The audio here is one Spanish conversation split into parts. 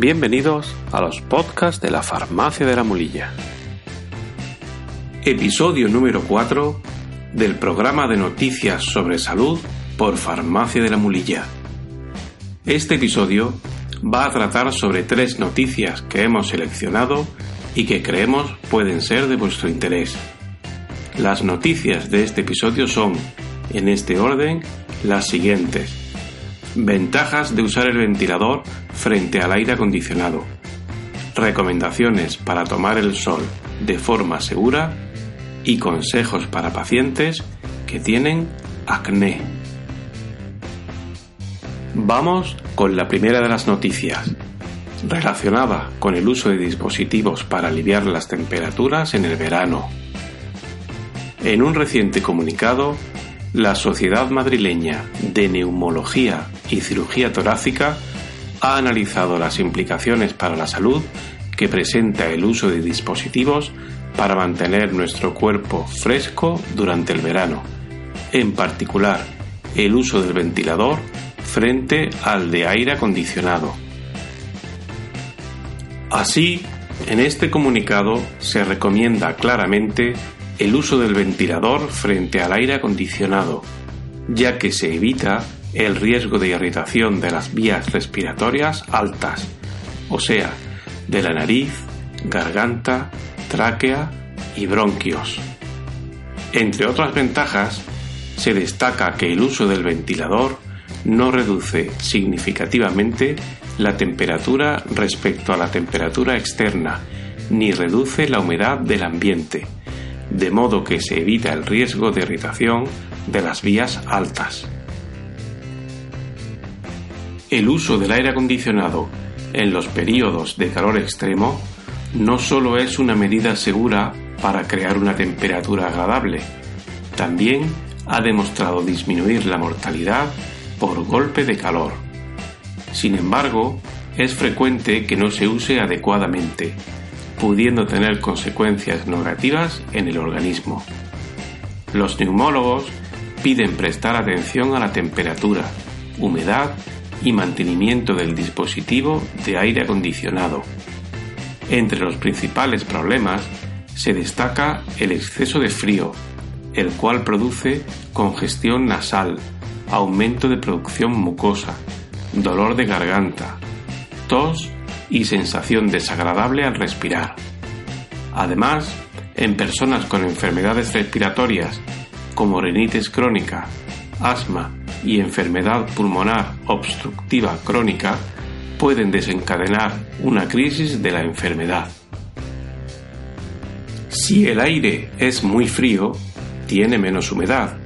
Bienvenidos a los podcasts de la Farmacia de la Mulilla. Episodio número 4 del programa de noticias sobre salud por Farmacia de la Mulilla. Este episodio va a tratar sobre tres noticias que hemos seleccionado y que creemos pueden ser de vuestro interés. Las noticias de este episodio son, en este orden, las siguientes. Ventajas de usar el ventilador frente al aire acondicionado. Recomendaciones para tomar el sol de forma segura y consejos para pacientes que tienen acné. Vamos con la primera de las noticias, relacionada con el uso de dispositivos para aliviar las temperaturas en el verano. En un reciente comunicado, la Sociedad Madrileña de Neumología y Cirugía Torácica ha analizado las implicaciones para la salud que presenta el uso de dispositivos para mantener nuestro cuerpo fresco durante el verano, en particular el uso del ventilador frente al de aire acondicionado. Así, en este comunicado se recomienda claramente el uso del ventilador frente al aire acondicionado, ya que se evita el riesgo de irritación de las vías respiratorias altas, o sea, de la nariz, garganta, tráquea y bronquios. Entre otras ventajas, se destaca que el uso del ventilador no reduce significativamente la temperatura respecto a la temperatura externa, ni reduce la humedad del ambiente, de modo que se evita el riesgo de irritación de las vías altas. El uso del aire acondicionado en los periodos de calor extremo no solo es una medida segura para crear una temperatura agradable, también ha demostrado disminuir la mortalidad por golpe de calor. Sin embargo, es frecuente que no se use adecuadamente, pudiendo tener consecuencias negativas en el organismo. Los neumólogos piden prestar atención a la temperatura, humedad y mantenimiento del dispositivo de aire acondicionado. Entre los principales problemas se destaca el exceso de frío, el cual produce congestión nasal, aumento de producción mucosa, dolor de garganta, tos y sensación desagradable al respirar. Además, en personas con enfermedades respiratorias como rinitis crónica, asma y enfermedad pulmonar obstructiva crónica, pueden desencadenar una crisis de la enfermedad. Si el aire es muy frío, tiene menos humedad,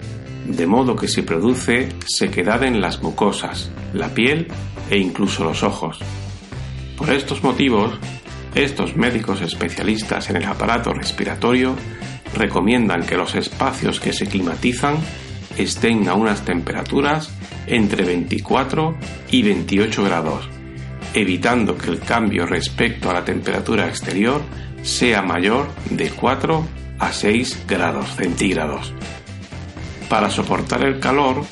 de modo que se produce sequedad en las mucosas, la piel e incluso los ojos. Por estos motivos, estos médicos especialistas en el aparato respiratorio recomiendan que los espacios que se climatizan estén a unas temperaturas entre 24 y 28 grados, evitando que el cambio respecto a la temperatura exterior sea mayor de 4 a 6 grados centígrados. Para soportar el calor,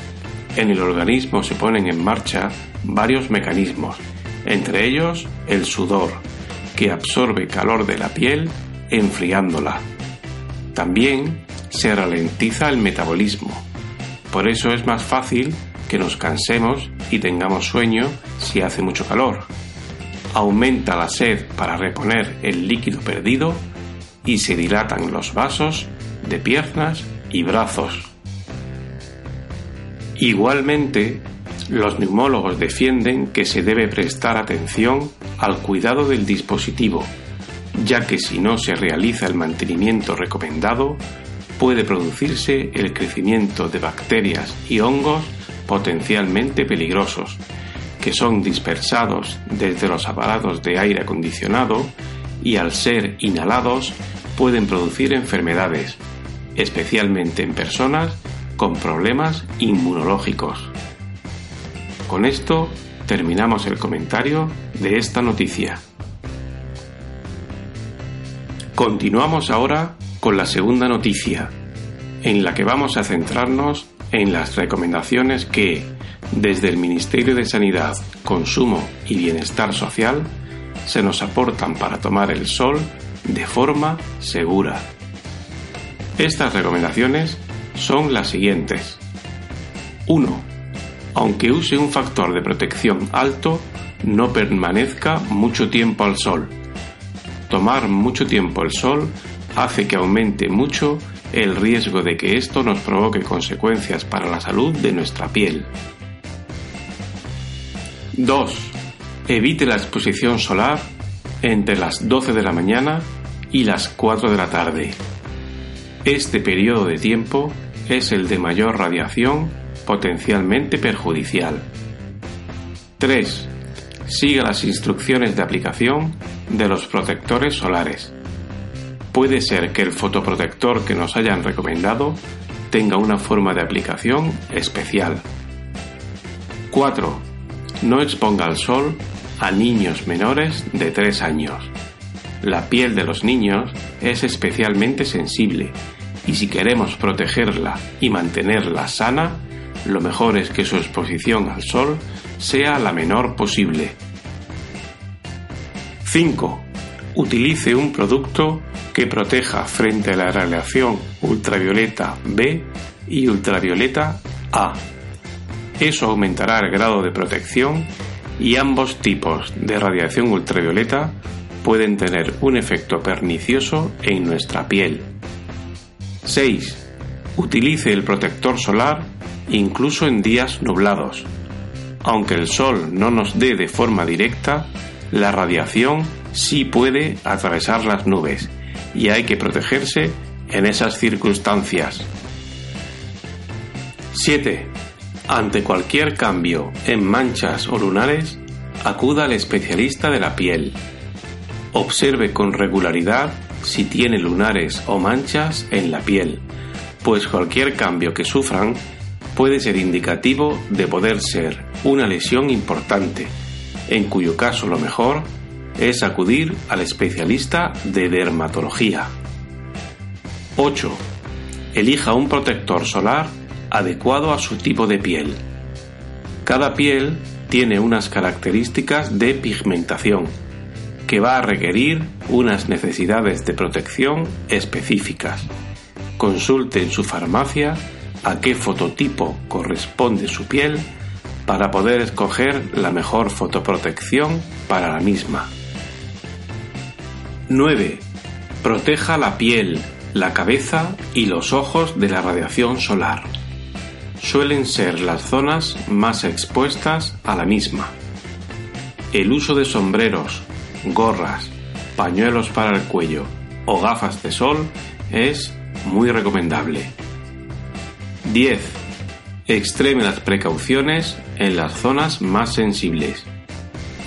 en el organismo se ponen en marcha varios mecanismos, entre ellos el sudor, que absorbe calor de la piel enfriándola. También se ralentiza el metabolismo. Por eso es más fácil que nos cansemos y tengamos sueño si hace mucho calor. Aumenta la sed para reponer el líquido perdido y se dilatan los vasos de piernas y brazos. Igualmente, los neumólogos defienden que se debe prestar atención al cuidado del dispositivo, ya que si no se realiza el mantenimiento recomendado, puede producirse el crecimiento de bacterias y hongos potencialmente peligrosos, que son dispersados desde los aparatos de aire acondicionado y al ser inhalados pueden producir enfermedades, especialmente en personas con problemas inmunológicos. Con esto terminamos el comentario de esta noticia. Continuamos ahora con la segunda noticia, en la que vamos a centrarnos en las recomendaciones que, desde el Ministerio de Sanidad, Consumo y Bienestar Social, se nos aportan para tomar el sol de forma segura. Estas recomendaciones son las siguientes. 1. Aunque use un factor de protección alto, no permanezca mucho tiempo al sol. Tomar mucho tiempo el sol hace que aumente mucho el riesgo de que esto nos provoque consecuencias para la salud de nuestra piel. 2. Evite la exposición solar entre las 12 de la mañana y las 4 de la tarde. Este periodo de tiempo es el de mayor radiación potencialmente perjudicial. 3. Siga las instrucciones de aplicación de los protectores solares. Puede ser que el fotoprotector que nos hayan recomendado tenga una forma de aplicación especial. 4. No exponga al sol a niños menores de 3 años. La piel de los niños es especialmente sensible y si queremos protegerla y mantenerla sana, lo mejor es que su exposición al sol sea la menor posible. 5. Utilice un producto que proteja frente a la radiación ultravioleta B y ultravioleta A. Eso aumentará el grado de protección y ambos tipos de radiación ultravioleta pueden tener un efecto pernicioso en nuestra piel. 6. Utilice el protector solar incluso en días nublados. Aunque el sol no nos dé de forma directa, la radiación sí puede atravesar las nubes y hay que protegerse en esas circunstancias. 7. Ante cualquier cambio en manchas o lunares, acuda al especialista de la piel. Observe con regularidad si tiene lunares o manchas en la piel, pues cualquier cambio que sufran puede ser indicativo de poder ser una lesión importante, en cuyo caso lo mejor es acudir al especialista de dermatología. 8. Elija un protector solar adecuado a su tipo de piel. Cada piel tiene unas características de pigmentación que va a requerir unas necesidades de protección específicas. Consulte en su farmacia a qué fototipo corresponde su piel para poder escoger la mejor fotoprotección para la misma. 9. Proteja la piel, la cabeza y los ojos de la radiación solar. Suelen ser las zonas más expuestas a la misma. El uso de sombreros, gorras, pañuelos para el cuello o gafas de sol es muy recomendable. 10. Extreme las precauciones en las zonas más sensibles.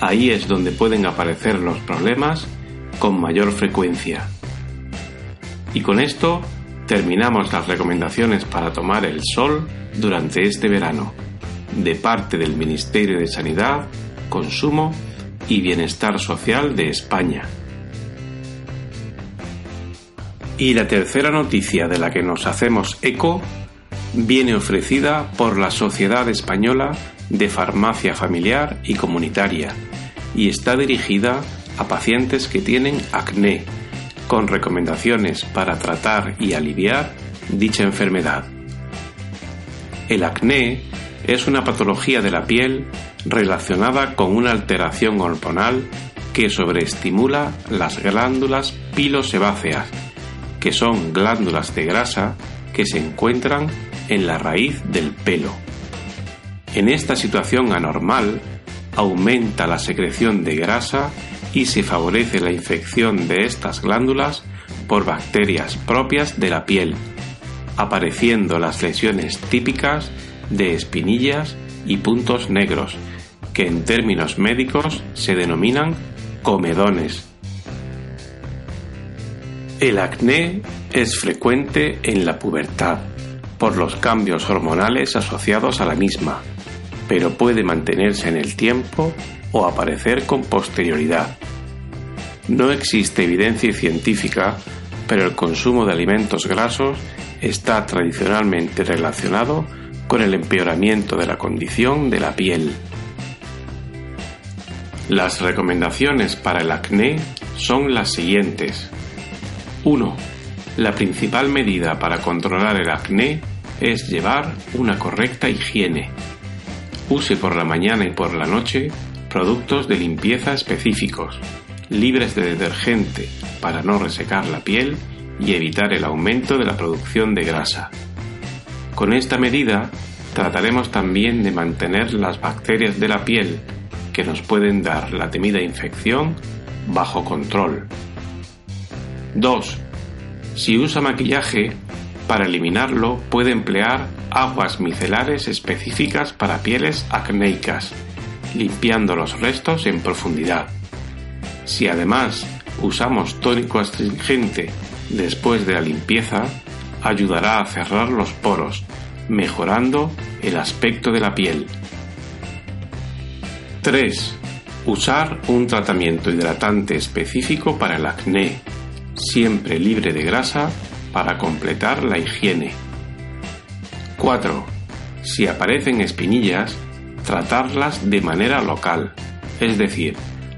Ahí es donde pueden aparecer los problemas con mayor frecuencia. Y con esto terminamos las recomendaciones para tomar el sol durante este verano, de parte del Ministerio de Sanidad, Consumo y Bienestar Social de España. Y la tercera noticia de la que nos hacemos eco viene ofrecida por la Sociedad Española de Farmacia Familiar y Comunitaria y está dirigida a pacientes que tienen acné, con recomendaciones para tratar y aliviar dicha enfermedad. El acné es una patología de la piel relacionada con una alteración hormonal que sobreestimula las glándulas pilosebáceas, que son glándulas de grasa que se encuentran en la raíz del pelo. En esta situación anormal, aumenta la secreción de grasa y se favorece la infección de estas glándulas por bacterias propias de la piel, apareciendo las lesiones típicas de espinillas y puntos negros, que en términos médicos se denominan comedones. El acné es frecuente en la pubertad por los cambios hormonales asociados a la misma, pero puede mantenerse en el tiempo o aparecer con posterioridad. No existe evidencia científica, pero el consumo de alimentos grasos está tradicionalmente relacionado con el empeoramiento de la condición de la piel. Las recomendaciones para el acné son las siguientes. 1. La principal medida para controlar el acné es llevar una correcta higiene. Use por la mañana y por la noche productos de limpieza específicos, libres de detergente para no resecar la piel y evitar el aumento de la producción de grasa. Con esta medida trataremos también de mantener las bacterias de la piel que nos pueden dar la temida infección bajo control. 2. Si usa maquillaje, para eliminarlo puede emplear aguas micelares específicas para pieles acnéicas, limpiando los restos en profundidad. Si además usamos tónico astringente después de la limpieza, ayudará a cerrar los poros, mejorando el aspecto de la piel. 3. Usar un tratamiento hidratante específico para el acné, siempre libre de grasa, para completar la higiene. 4. Si aparecen espinillas, tratarlas de manera local, es decir,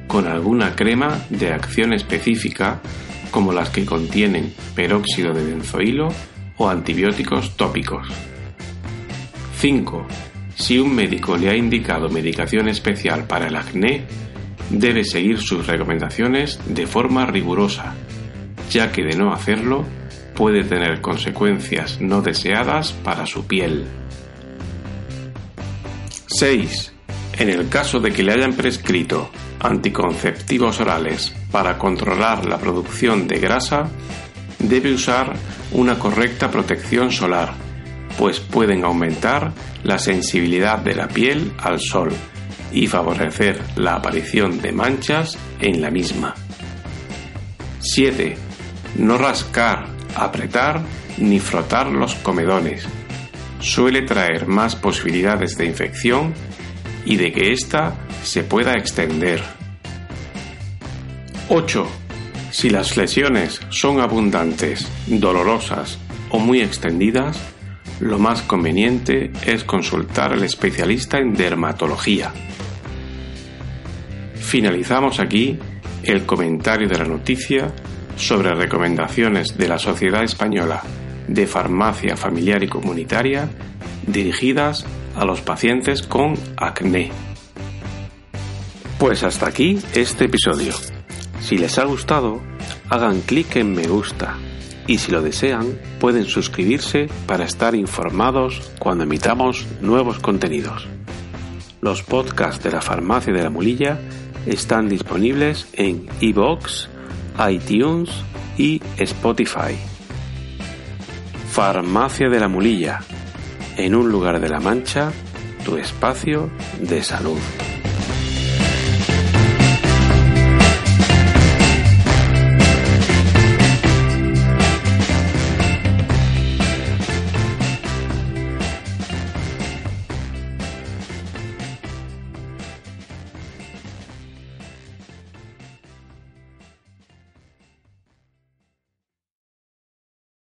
con alguna crema de acción específica como las que contienen peróxido de benzoilo o antibióticos tópicos. 5. Si un médico le ha indicado medicación especial para el acné, debe seguir sus recomendaciones de forma rigurosa, ya que de no hacerlo puede tener consecuencias no deseadas para su piel. 6. En el caso de que le hayan prescrito anticonceptivos orales para controlar la producción de grasa, debe usar una correcta protección solar pues pueden aumentar la sensibilidad de la piel al sol y favorecer la aparición de manchas en la misma. 7. No rascar, apretar ni frotar los comedones. Suele traer más posibilidades de infección y de que ésta se pueda extender. 8. Si las lesiones son abundantes, dolorosas o muy extendidas, lo más conveniente es consultar al especialista en dermatología. Finalizamos aquí el comentario de la noticia sobre recomendaciones de la Sociedad Española de Farmacia Familiar y Comunitaria dirigidas a los pacientes con acné. Pues hasta aquí este episodio. Si les ha gustado, hagan clic en me gusta y si lo desean pueden suscribirse para estar informados cuando emitamos nuevos contenidos. Los podcasts de la Farmacia de la Mulilla están disponibles en iVoox, iTunes y Spotify. Farmacia de la Mulilla, en un lugar de la Mancha, tu espacio de salud.